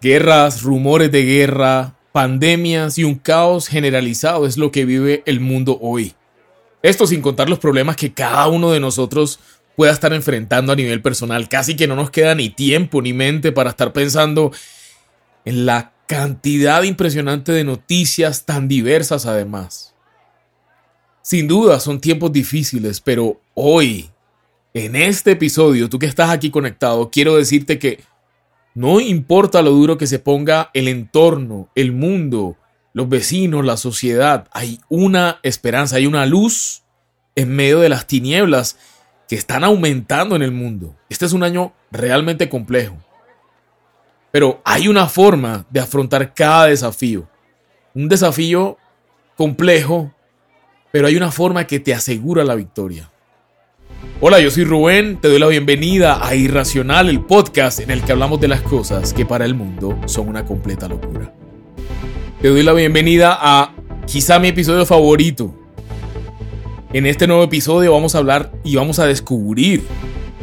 Guerras, rumores de guerra, pandemias y un caos generalizado es lo que vive el mundo hoy. Esto sin contar los problemas que cada uno de nosotros pueda estar enfrentando a nivel personal. Casi que no nos queda ni tiempo ni mente para estar pensando en la cantidad impresionante de noticias tan diversas además. Sin duda son tiempos difíciles, pero hoy, en este episodio, tú que estás aquí conectado, quiero decirte que no importa lo duro que se ponga el entorno, el mundo, los vecinos, la sociedad, hay una esperanza, hay una luz en medio de las tinieblas que están aumentando en el mundo. Este es un año realmente complejo. Pero hay una forma de afrontar cada desafío. Un desafío complejo, pero hay una forma que te asegura la victoria. Hola, yo soy Rubén, te doy la bienvenida a Irracional, el podcast en el que hablamos de las cosas que para el mundo son una completa locura. Te doy la bienvenida a quizá mi episodio favorito. En este nuevo episodio vamos a hablar y vamos a descubrir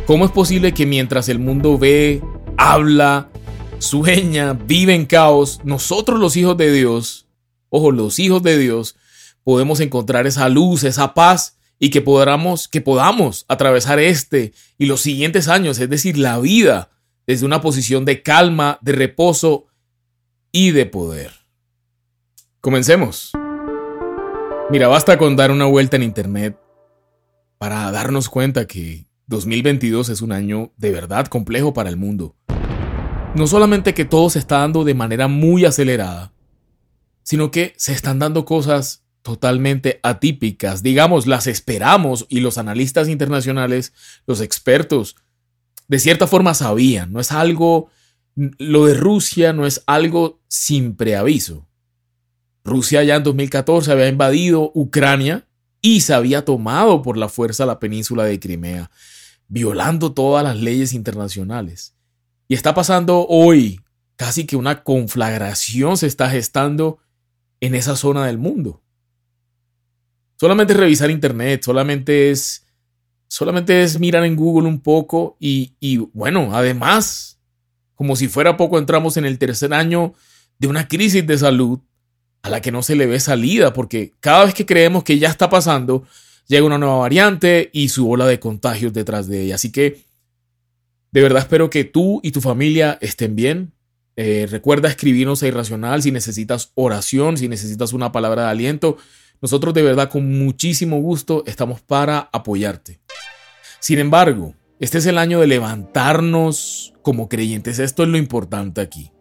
cómo es posible que mientras el mundo ve, habla, sueña, vive en caos, nosotros los hijos de Dios, ojo, los hijos de Dios, podemos encontrar esa luz, esa paz y que podamos, que podamos atravesar este y los siguientes años, es decir, la vida, desde una posición de calma, de reposo y de poder. Comencemos. Mira, basta con dar una vuelta en Internet para darnos cuenta que 2022 es un año de verdad complejo para el mundo. No solamente que todo se está dando de manera muy acelerada, sino que se están dando cosas totalmente atípicas. Digamos, las esperamos y los analistas internacionales, los expertos, de cierta forma sabían. No es algo, lo de Rusia no es algo sin preaviso. Rusia ya en 2014 había invadido Ucrania y se había tomado por la fuerza la península de Crimea, violando todas las leyes internacionales. Y está pasando hoy, casi que una conflagración se está gestando en esa zona del mundo. Solamente es revisar internet, solamente es, solamente es mirar en Google un poco y, y bueno, además, como si fuera poco, entramos en el tercer año de una crisis de salud a la que no se le ve salida, porque cada vez que creemos que ya está pasando, llega una nueva variante y su ola de contagios detrás de ella. Así que de verdad espero que tú y tu familia estén bien. Eh, recuerda escribirnos a Irracional si necesitas oración, si necesitas una palabra de aliento. Nosotros de verdad con muchísimo gusto estamos para apoyarte. Sin embargo, este es el año de levantarnos como creyentes. Esto es lo importante aquí.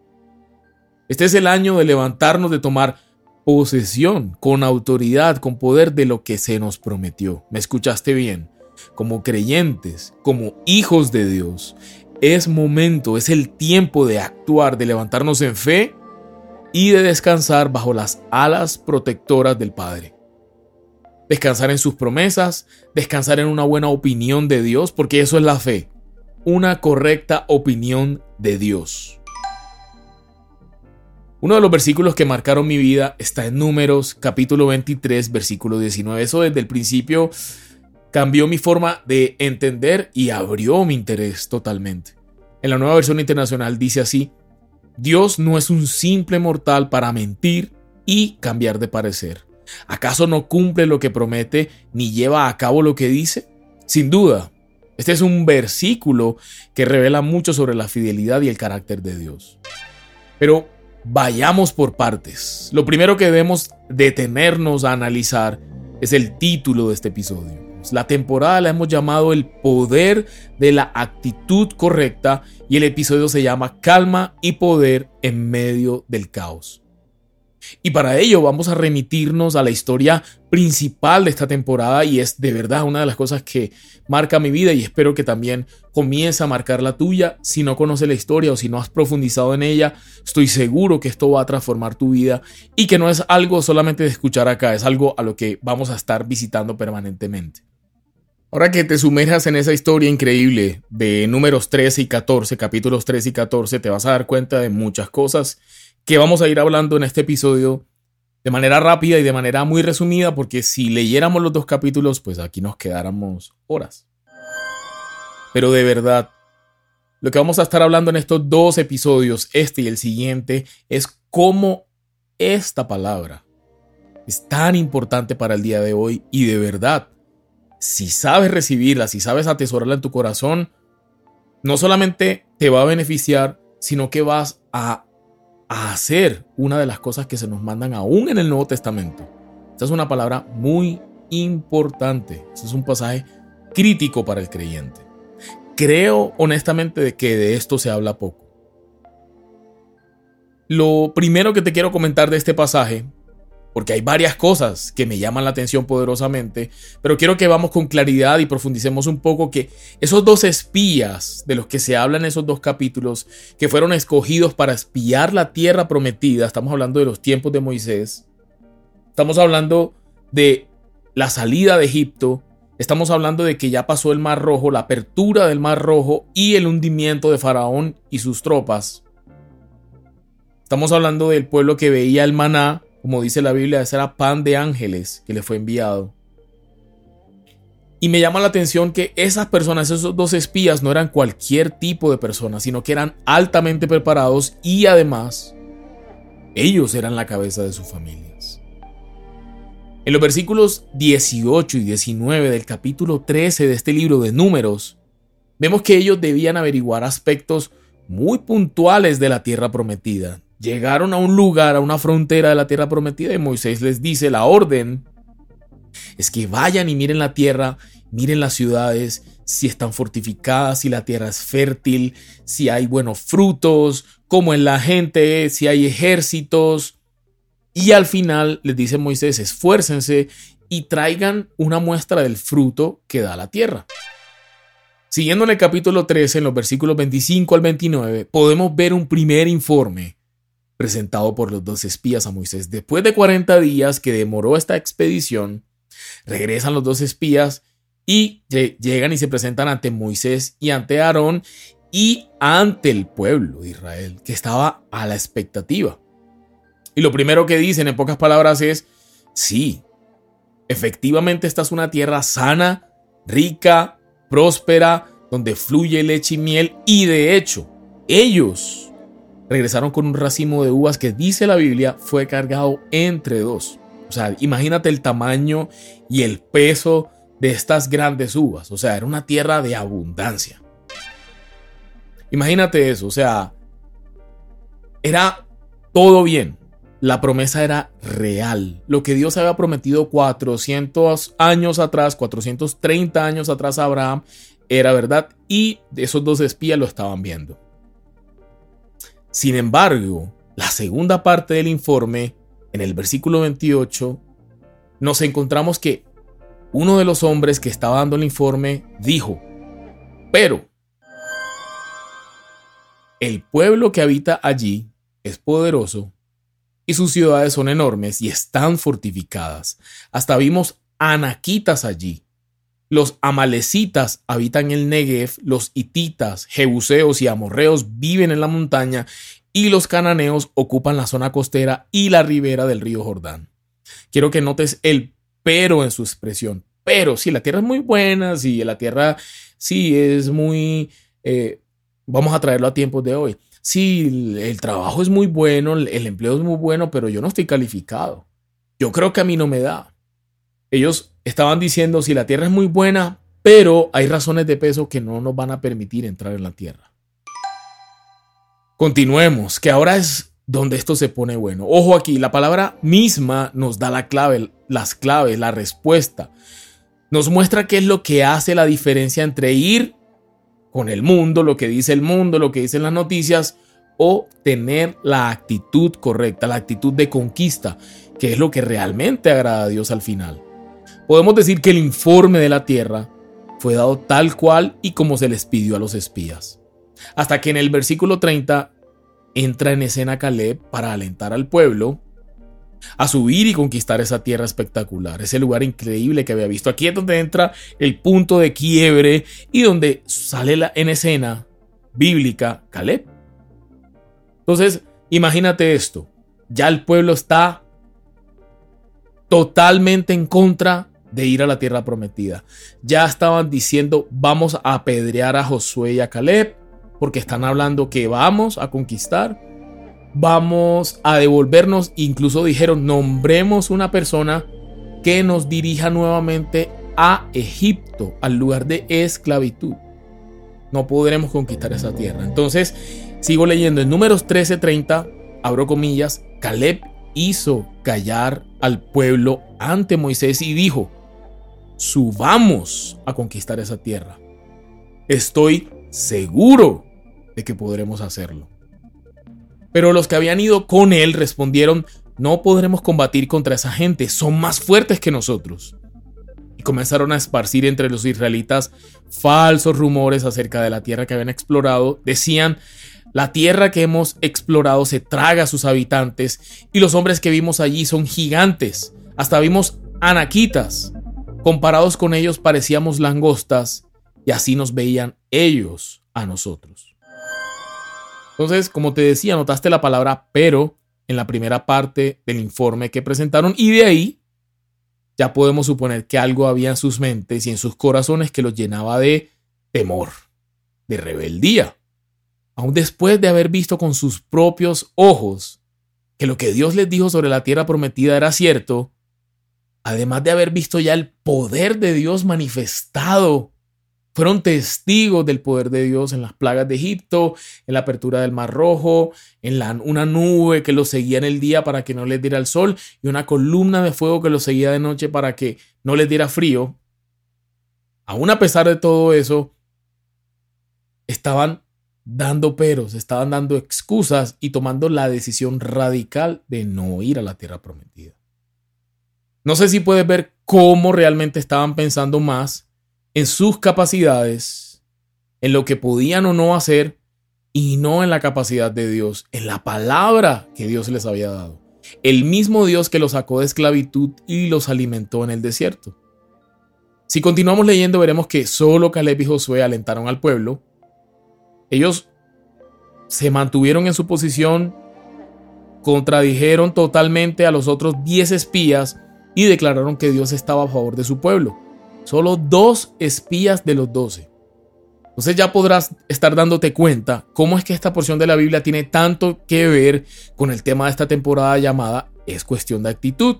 Este es el año de levantarnos, de tomar posesión con autoridad, con poder de lo que se nos prometió. ¿Me escuchaste bien? Como creyentes, como hijos de Dios, es momento, es el tiempo de actuar, de levantarnos en fe y de descansar bajo las alas protectoras del Padre. Descansar en sus promesas, descansar en una buena opinión de Dios, porque eso es la fe, una correcta opinión de Dios. Uno de los versículos que marcaron mi vida está en Números capítulo 23, versículo 19. Eso desde el principio cambió mi forma de entender y abrió mi interés totalmente. En la nueva versión internacional dice así, Dios no es un simple mortal para mentir y cambiar de parecer. ¿Acaso no cumple lo que promete ni lleva a cabo lo que dice? Sin duda, este es un versículo que revela mucho sobre la fidelidad y el carácter de Dios. Pero vayamos por partes. Lo primero que debemos detenernos a analizar es el título de este episodio. La temporada la hemos llamado El poder de la actitud correcta y el episodio se llama Calma y poder en medio del caos. Y para ello vamos a remitirnos a la historia principal de esta temporada y es de verdad una de las cosas que marca mi vida y espero que también comience a marcar la tuya. Si no conoces la historia o si no has profundizado en ella, estoy seguro que esto va a transformar tu vida y que no es algo solamente de escuchar acá, es algo a lo que vamos a estar visitando permanentemente. Ahora que te sumerjas en esa historia increíble de números 13 y 14, capítulos 13 y 14, te vas a dar cuenta de muchas cosas que vamos a ir hablando en este episodio de manera rápida y de manera muy resumida, porque si leyéramos los dos capítulos, pues aquí nos quedáramos horas. Pero de verdad, lo que vamos a estar hablando en estos dos episodios, este y el siguiente, es cómo esta palabra es tan importante para el día de hoy y de verdad, si sabes recibirla, si sabes atesorarla en tu corazón, no solamente te va a beneficiar, sino que vas a, hacer una de las cosas que se nos mandan aún en el Nuevo Testamento. Esta es una palabra muy importante. Este es un pasaje crítico para el creyente. Creo honestamente de que de esto se habla poco. Lo primero que te quiero comentar de este pasaje, porque hay varias cosas que me llaman la atención poderosamente, pero quiero que vamos con claridad y profundicemos un poco que esos dos espías de los que se habla en esos dos capítulos, que fueron escogidos para espiar la tierra prometida, estamos hablando de los tiempos de Moisés, estamos hablando de la salida de Egipto, Estamos hablando de que ya pasó el Mar Rojo, la apertura del Mar Rojo y el hundimiento de Faraón y sus tropas. Estamos hablando del pueblo que veía el maná, como dice la Biblia, ese era pan de ángeles que le fue enviado. Y me llama la atención que esas personas, esos dos espías, no eran cualquier tipo de personas, sino que eran altamente preparados y además ellos eran la cabeza de sus familias. En los versículos 18 y 19 del capítulo 13 de este libro de números, vemos que ellos debían averiguar aspectos muy puntuales de la tierra prometida. Llegaron a un lugar, a una frontera de la tierra prometida y Moisés les dice la orden es que vayan y miren la tierra, miren las ciudades, si están fortificadas, si la tierra es fértil, si hay buenos frutos, cómo es la gente, si hay ejércitos, y al final les dice Moisés, esfuércense y traigan una muestra del fruto que da la tierra. Siguiendo en el capítulo 13, en los versículos 25 al 29, podemos ver un primer informe presentado por los dos espías a Moisés. Después de 40 días que demoró esta expedición, regresan los dos espías y llegan y se presentan ante Moisés y ante Aarón y ante el pueblo de Israel, que estaba a la expectativa. Y lo primero que dicen en pocas palabras es, sí, efectivamente esta es una tierra sana, rica, próspera, donde fluye leche y miel. Y de hecho, ellos regresaron con un racimo de uvas que dice la Biblia fue cargado entre dos. O sea, imagínate el tamaño y el peso de estas grandes uvas. O sea, era una tierra de abundancia. Imagínate eso, o sea, era todo bien la promesa era real. Lo que Dios había prometido 400 años atrás, 430 años atrás a Abraham, era verdad y esos dos espías lo estaban viendo. Sin embargo, la segunda parte del informe, en el versículo 28, nos encontramos que uno de los hombres que estaba dando el informe dijo, pero el pueblo que habita allí es poderoso y sus ciudades son enormes y están fortificadas. Hasta vimos anaquitas allí. Los amalecitas habitan el Negev, los hititas, jebuseos y amorreos viven en la montaña y los cananeos ocupan la zona costera y la ribera del río Jordán. Quiero que notes el pero en su expresión. Pero si la tierra es muy buena, si la tierra sí es muy... Eh, vamos a traerlo a tiempos de hoy sí, el trabajo es muy bueno, el empleo es muy bueno, pero yo no estoy calificado. Yo creo que a mí no me da. Ellos estaban diciendo, si la tierra es muy buena, pero hay razones de peso que no nos van a permitir entrar en la tierra. Continuemos, que ahora es donde esto se pone bueno. Ojo aquí, la palabra misma nos da la clave, las claves, la respuesta. Nos muestra qué es lo que hace la diferencia entre ir con el mundo, lo que dice el mundo, lo que dicen las noticias, o tener la actitud correcta, la actitud de conquista, que es lo que realmente agrada a Dios al final. Podemos decir que el informe de la tierra fue dado tal cual y como se les pidió a los espías. Hasta que en el versículo 30 entra en escena Caleb para alentar al pueblo a subir y conquistar esa tierra espectacular, ese lugar increíble que había visto. Aquí es donde entra el punto de quiebre y donde sale la, en escena bíblica Caleb. Entonces, imagínate esto, ya el pueblo está totalmente en contra de ir a la tierra prometida. Ya estaban diciendo, vamos a apedrear a Josué y a Caleb, porque están hablando que vamos a conquistar, vamos a devolvernos, incluso dijeron, nombremos una persona que nos dirija nuevamente a Egipto, al lugar de esclavitud. No podremos conquistar esa tierra. Entonces, sigo leyendo en números 13:30, abro comillas, Caleb hizo callar al pueblo ante Moisés y dijo, subamos a conquistar esa tierra. Estoy seguro de que podremos hacerlo. Pero los que habían ido con él respondieron, no podremos combatir contra esa gente, son más fuertes que nosotros. Y comenzaron a esparcir entre los israelitas falsos rumores acerca de la tierra que habían explorado. Decían, la tierra que hemos explorado se traga a sus habitantes y los hombres que vimos allí son gigantes. Hasta vimos anaquitas. Comparados con ellos parecíamos langostas y así nos veían ellos a nosotros. Entonces, como te decía, notaste la palabra pero en la primera parte del informe que presentaron y de ahí ya podemos suponer que algo había en sus mentes y en sus corazones que los llenaba de temor, de rebeldía. Aún después de haber visto con sus propios ojos que lo que Dios les dijo sobre la tierra prometida era cierto, además de haber visto ya el poder de Dios manifestado fueron testigos del poder de Dios en las plagas de Egipto, en la apertura del Mar Rojo, en una nube que los seguía en el día para que no les diera el sol y una columna de fuego que los seguía de noche para que no les diera frío. Aún a pesar de todo eso, estaban dando peros, estaban dando excusas y tomando la decisión radical de no ir a la tierra prometida. No sé si puedes ver cómo realmente estaban pensando más en sus capacidades, en lo que podían o no hacer y no en la capacidad de Dios, en la palabra que Dios les había dado. El mismo Dios que los sacó de esclavitud y los alimentó en el desierto. Si continuamos leyendo veremos que solo Caleb y Josué alentaron al pueblo. Ellos se mantuvieron en su posición, contradijeron totalmente a los otros 10 espías y declararon que Dios estaba a favor de su pueblo. Solo dos espías de los doce. Entonces ya podrás estar dándote cuenta cómo es que esta porción de la Biblia tiene tanto que ver con el tema de esta temporada llamada Es cuestión de actitud.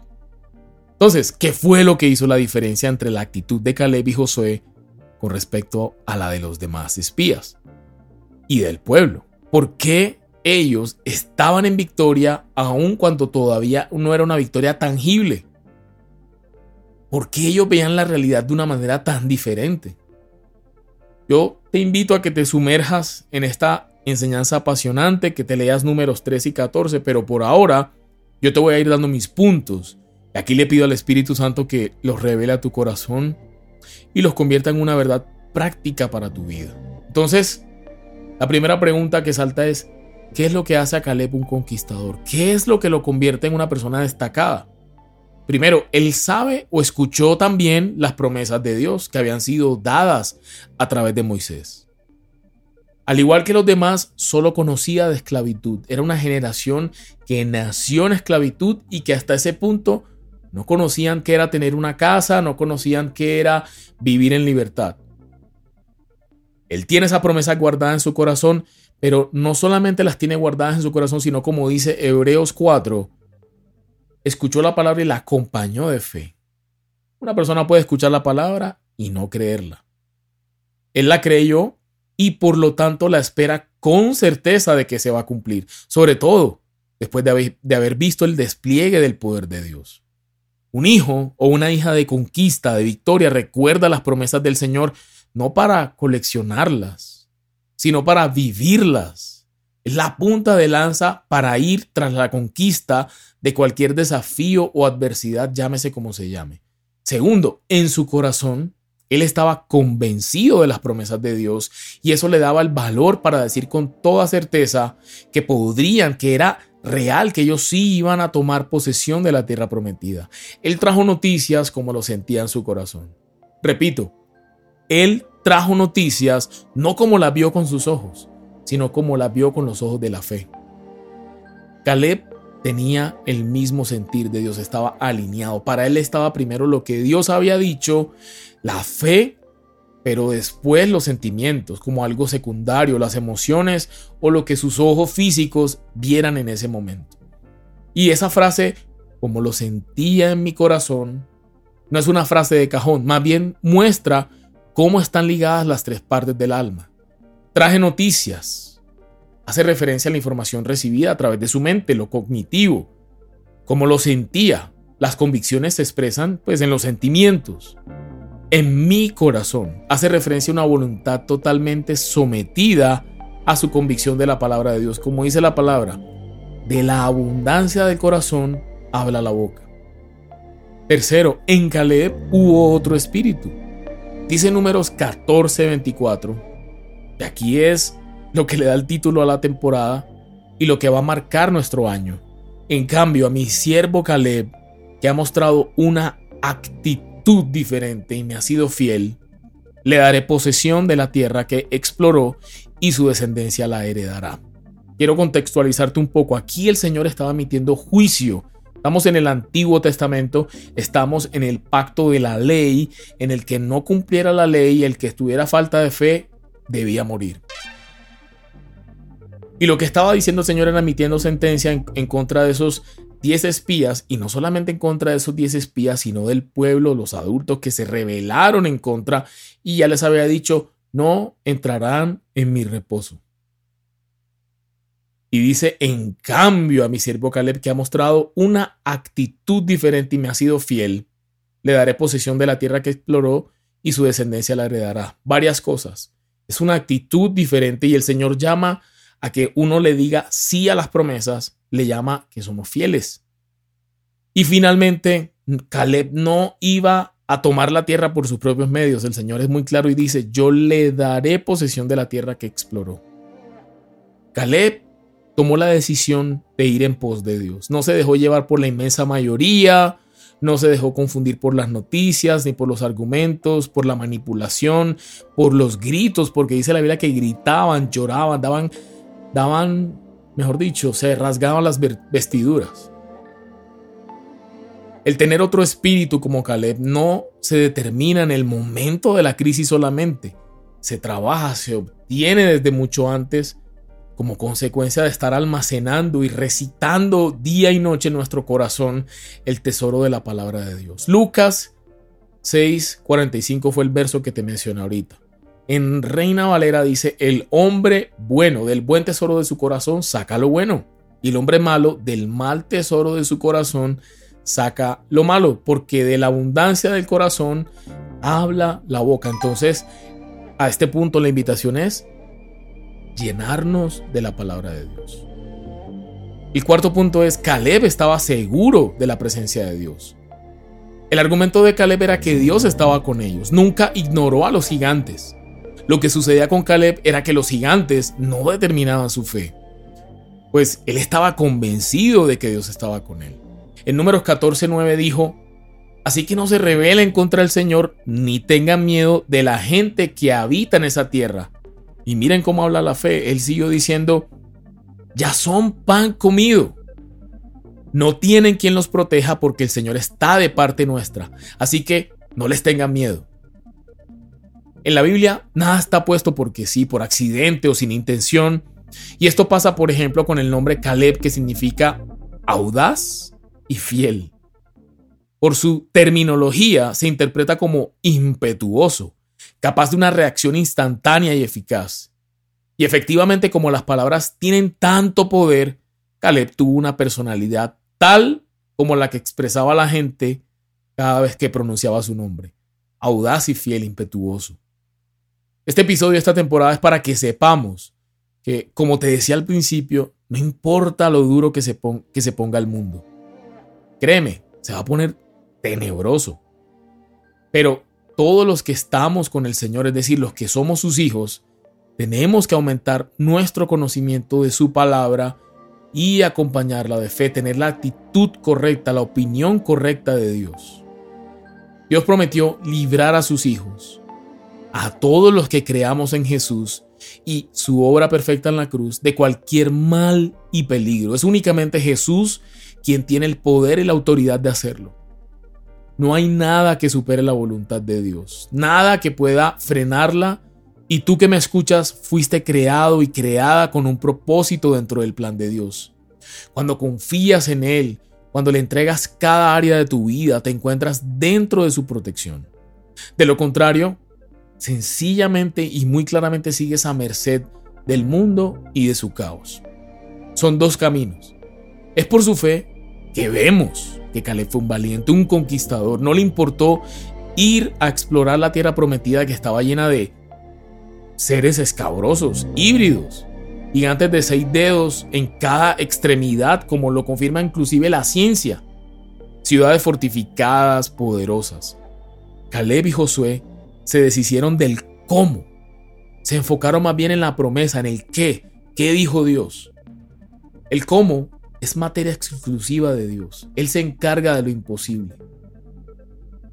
Entonces, ¿qué fue lo que hizo la diferencia entre la actitud de Caleb y Josué con respecto a la de los demás espías y del pueblo? ¿Por qué ellos estaban en victoria aun cuando todavía no era una victoria tangible? ¿Por qué ellos veían la realidad de una manera tan diferente? Yo te invito a que te sumerjas en esta enseñanza apasionante, que te leas números 3 y 14, pero por ahora yo te voy a ir dando mis puntos. Y aquí le pido al Espíritu Santo que los revele a tu corazón y los convierta en una verdad práctica para tu vida. Entonces, la primera pregunta que salta es, ¿qué es lo que hace a Caleb un conquistador? ¿Qué es lo que lo convierte en una persona destacada? Primero, él sabe o escuchó también las promesas de Dios que habían sido dadas a través de Moisés. Al igual que los demás, solo conocía de esclavitud. Era una generación que nació en esclavitud y que hasta ese punto no conocían qué era tener una casa, no conocían qué era vivir en libertad. Él tiene esa promesa guardada en su corazón, pero no solamente las tiene guardadas en su corazón, sino como dice Hebreos 4, escuchó la palabra y la acompañó de fe. Una persona puede escuchar la palabra y no creerla. Él la creyó y por lo tanto la espera con certeza de que se va a cumplir, sobre todo después de haber, visto el despliegue del poder de Dios. Un hijo o una hija de conquista, de victoria, recuerda las promesas del Señor no para coleccionarlas, sino para vivirlas es la punta de lanza para ir tras la conquista de cualquier desafío o adversidad, llámese como se llame. Segundo, en su corazón, él estaba convencido de las promesas de Dios y eso le daba el valor para decir con toda certeza que podrían, que era real, que ellos sí iban a tomar posesión de la tierra prometida. Él trajo noticias como lo sentía en su corazón. Repito, él trajo noticias no como las vio con sus ojos, sino como la vio con los ojos de la fe. Caleb tenía el mismo sentir de Dios, estaba alineado. Para él estaba primero lo que Dios había dicho, la fe pero después los sentimientos como algo secundario, las emociones o lo que sus ojos físicos vieran en ese momento. Y esa frase, como lo sentía en mi corazón, no es una frase de cajón, más bien muestra cómo están ligadas las tres partes del alma. Traje noticias. Hace referencia a la información recibida a través de su mente, lo cognitivo, cómo lo sentía. Las convicciones se expresan pues en los sentimientos en mi corazón. Hace referencia a una voluntad totalmente sometida a su convicción de la palabra de Dios. Como dice la palabra, de la abundancia del corazón habla la boca. Tercero, en Caleb hubo otro espíritu. Dice números 14, 24. Y aquí es lo que le da el título a la temporada y lo que va a marcar nuestro año. En cambio, a mi siervo Caleb, que ha mostrado una actitud diferente y me ha sido fiel, le daré posesión de la tierra que exploró y su descendencia la heredará. Quiero contextualizarte un poco. Aquí el Señor estaba emitiendo juicio. Estamos en el Antiguo Testamento, estamos en el pacto de la ley, en el que no cumpliera la ley, el que estuviera falta de fe, debía morir. Y lo que estaba diciendo el Señor era emitiendo sentencia en, contra de esos 10 espías, y no solamente en contra de esos 10 espías, sino del pueblo, los adultos que se rebelaron en contra, y ya les había dicho, no entrarán en mi reposo. Y dice, en cambio a mi siervo Caleb, que ha mostrado una actitud diferente y me ha sido fiel, le daré posesión de la tierra que exploró y su descendencia la heredará. Varias cosas. Es una actitud diferente y el Señor llama a que uno le diga sí a las promesas le llama que somos fieles. Y finalmente, Caleb no iba a tomar la tierra por sus propios medios. El Señor es muy claro y dice, yo le daré posesión de la tierra que exploró. Caleb tomó la decisión de ir en pos de Dios. No se dejó llevar por la inmensa mayoría, no se dejó confundir por las noticias, ni por los argumentos, por la manipulación, por los gritos, porque dice la Biblia que gritaban, lloraban, daban, daban mejor dicho, se rasgaban las vestiduras. El tener otro espíritu como Caleb no se determina en el momento de la crisis solamente. Se trabaja, se obtiene desde mucho antes como consecuencia de estar almacenando y recitando día y noche en nuestro corazón el tesoro de la palabra de Dios. Lucas 6:45 fue el verso que te mencioné ahorita. En Reina Valera dice, el hombre bueno del buen tesoro de su corazón saca lo bueno. Y el hombre malo del mal tesoro de su corazón saca lo malo, porque de la abundancia del corazón habla la boca. Entonces, a este punto la invitación es llenarnos de la palabra de Dios. El cuarto punto es, Caleb estaba seguro de la presencia de Dios. El argumento de Caleb era que Dios estaba con ellos, nunca ignoró a los gigantes. Lo que sucedía con Caleb era que los gigantes no determinaban su fe, pues él estaba convencido de que Dios estaba con él. En números 14:9 dijo, Así que no se rebelen contra el Señor ni tengan miedo de la gente que habita en esa tierra. Y miren cómo habla la fe. Él siguió diciendo, ya son pan comido. No tienen quien los proteja porque el Señor está de parte nuestra. Así que no les tengan miedo. En la Biblia nada está puesto porque sí, por accidente o sin intención. Y esto pasa, por ejemplo, con el nombre Caleb, que significa audaz y fiel. Por su terminología se interpreta como impetuoso, capaz de una reacción instantánea y eficaz. Y efectivamente, como las palabras tienen tanto poder, Caleb tuvo una personalidad tal como la que expresaba la gente cada vez que pronunciaba su nombre. Audaz y fiel, impetuoso. Este episodio, esta temporada es para que sepamos que, como te decía al principio, no importa lo duro que se, que se ponga el mundo. Créeme, se va a poner tenebroso. Pero todos los que estamos con el Señor, es decir, los que somos sus hijos, tenemos que aumentar nuestro conocimiento de su palabra y acompañarla de fe, tener la actitud correcta, la opinión correcta de Dios. Dios prometió librar a sus hijos a todos los que creamos en Jesús y su obra perfecta en la cruz de cualquier mal y peligro. Es únicamente Jesús quien tiene el poder y la autoridad de hacerlo. No hay nada que supere la voluntad de Dios, nada que pueda frenarla. Y tú que me escuchas, fuiste creado y creada con un propósito dentro del plan de Dios. Cuando confías en Él, cuando le entregas cada área de tu vida, te encuentras dentro de su protección. De lo contrario, sencillamente y muy claramente sigues a merced del mundo y de su caos. Son dos caminos. Es por su fe que vemos que Caleb fue un valiente, un conquistador. No le importó ir a explorar la tierra prometida que estaba llena de seres escabrosos, híbridos, gigantes de seis dedos en cada extremidad, como lo confirma inclusive la ciencia. Ciudades fortificadas, poderosas. Caleb y Josué se deshicieron del cómo. Se enfocaron más bien en la promesa, en el qué. ¿Qué dijo Dios? El cómo es materia exclusiva de Dios. Él se encarga de lo imposible.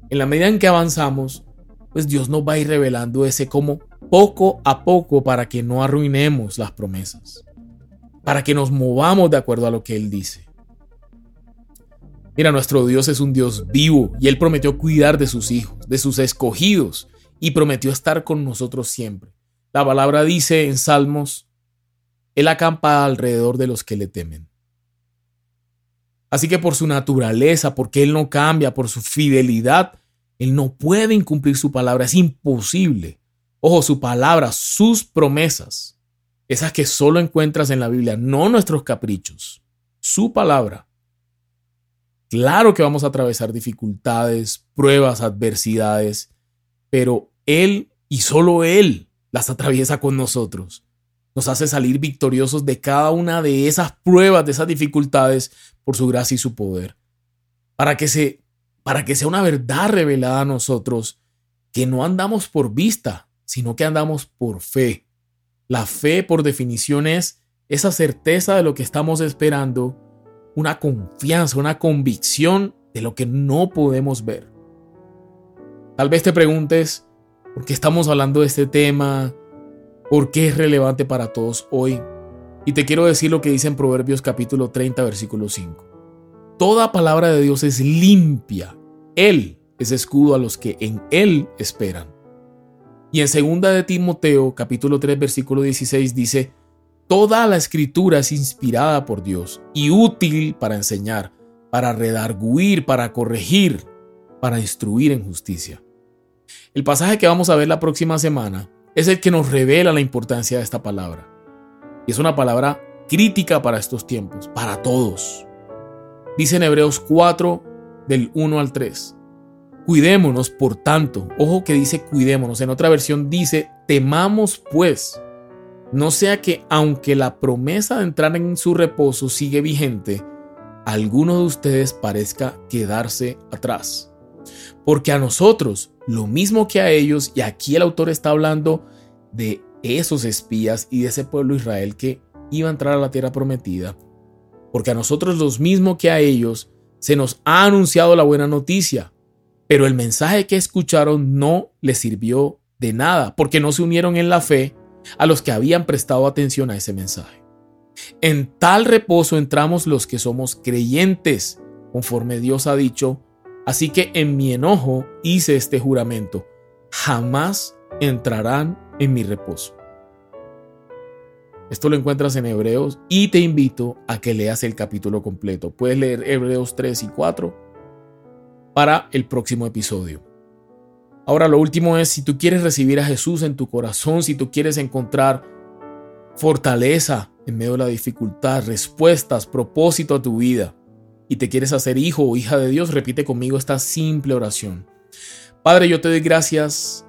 En la medida en que avanzamos, pues Dios nos va a ir revelando ese cómo poco a poco para que no arruinemos las promesas, para que nos movamos de acuerdo a lo que Él dice. Mira, nuestro Dios es un Dios vivo y Él prometió cuidar de sus hijos, de sus escogidos, y prometió estar con nosotros siempre. La palabra dice en Salmos, Él acampa alrededor de los que le temen. Así que por su naturaleza, porque Él no cambia, por su fidelidad, Él no puede incumplir su palabra, es imposible. Ojo, su palabra, sus promesas, esas que solo encuentras en la Biblia, no nuestros caprichos, su palabra. Claro que vamos a atravesar dificultades, pruebas, adversidades, pero Él y solo Él las atraviesa con nosotros nos hace salir victoriosos de cada una de esas pruebas, de esas dificultades, por su gracia y su poder. Para que, se, para que sea una verdad revelada a nosotros, que no andamos por vista, sino que andamos por fe. La fe, por definición, es esa certeza de lo que estamos esperando, una confianza, una convicción de lo que no podemos ver. Tal vez te preguntes, ¿por qué estamos hablando de este tema? por qué es relevante para todos hoy. Y te quiero decir lo que dice en Proverbios capítulo 30, versículo 5. Toda palabra de Dios es limpia. Él es escudo a los que en Él esperan. Y en segunda de Timoteo capítulo 3, versículo 16 dice, Toda la escritura es inspirada por Dios y útil para enseñar, para redarguir, para corregir, para instruir en justicia. El pasaje que vamos a ver la próxima semana es el que nos revela la importancia de esta palabra. Y es una palabra crítica para estos tiempos, para todos. Dice en Hebreos 4, del 1 al 3. Cuidémonos, por tanto, ojo que dice cuidémonos, en otra versión dice temamos pues, no sea que aunque la promesa de entrar en su reposo sigue vigente, alguno de ustedes parezca quedarse atrás. Porque a nosotros lo mismo que a ellos, y aquí el autor está hablando de esos espías y de ese pueblo Israel que iba a entrar a la tierra prometida, porque a nosotros los mismo que a ellos se nos ha anunciado la buena noticia, pero el mensaje que escucharon no les sirvió de nada, porque no se unieron en la fe a los que habían prestado atención a ese mensaje. En tal reposo entramos los que somos creyentes, conforme Dios ha dicho, Así que en mi enojo hice este juramento, jamás entrarán en mi reposo. Esto lo encuentras en Hebreos y te invito a que leas el capítulo completo. Puedes leer Hebreos 3 y 4 para el próximo episodio. Ahora lo último es, si tú quieres recibir a Jesús en tu corazón, si tú quieres encontrar fortaleza en medio de la dificultad, respuestas, propósito a tu vida, y te quieres hacer hijo o hija de Dios, repite conmigo esta simple oración. Padre, yo te doy gracias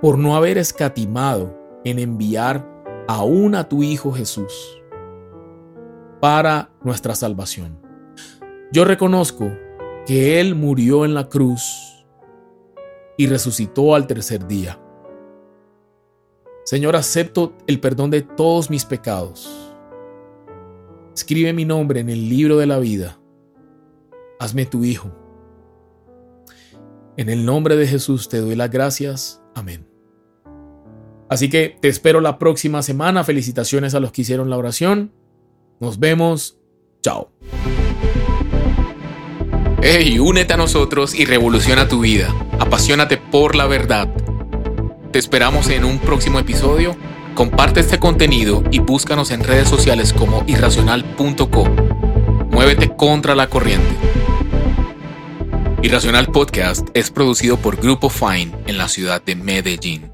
por no haber escatimado en enviar aún a tu Hijo Jesús para nuestra salvación. Yo reconozco que Él murió en la cruz y resucitó al tercer día. Señor, acepto el perdón de todos mis pecados. Escribe mi nombre en el libro de la vida hazme tu hijo. En el nombre de Jesús te doy las gracias. Amén. Así que te espero la próxima semana. Felicitaciones a los que hicieron la oración. Nos vemos. Chao. Hey, únete a nosotros y revoluciona tu vida. Apasionate por la verdad. Te esperamos en un próximo episodio. Comparte este contenido y búscanos en redes sociales como irracional.co. Muévete contra la corriente. Irracional Podcast es producido por Grupo Fine en la ciudad de Medellín.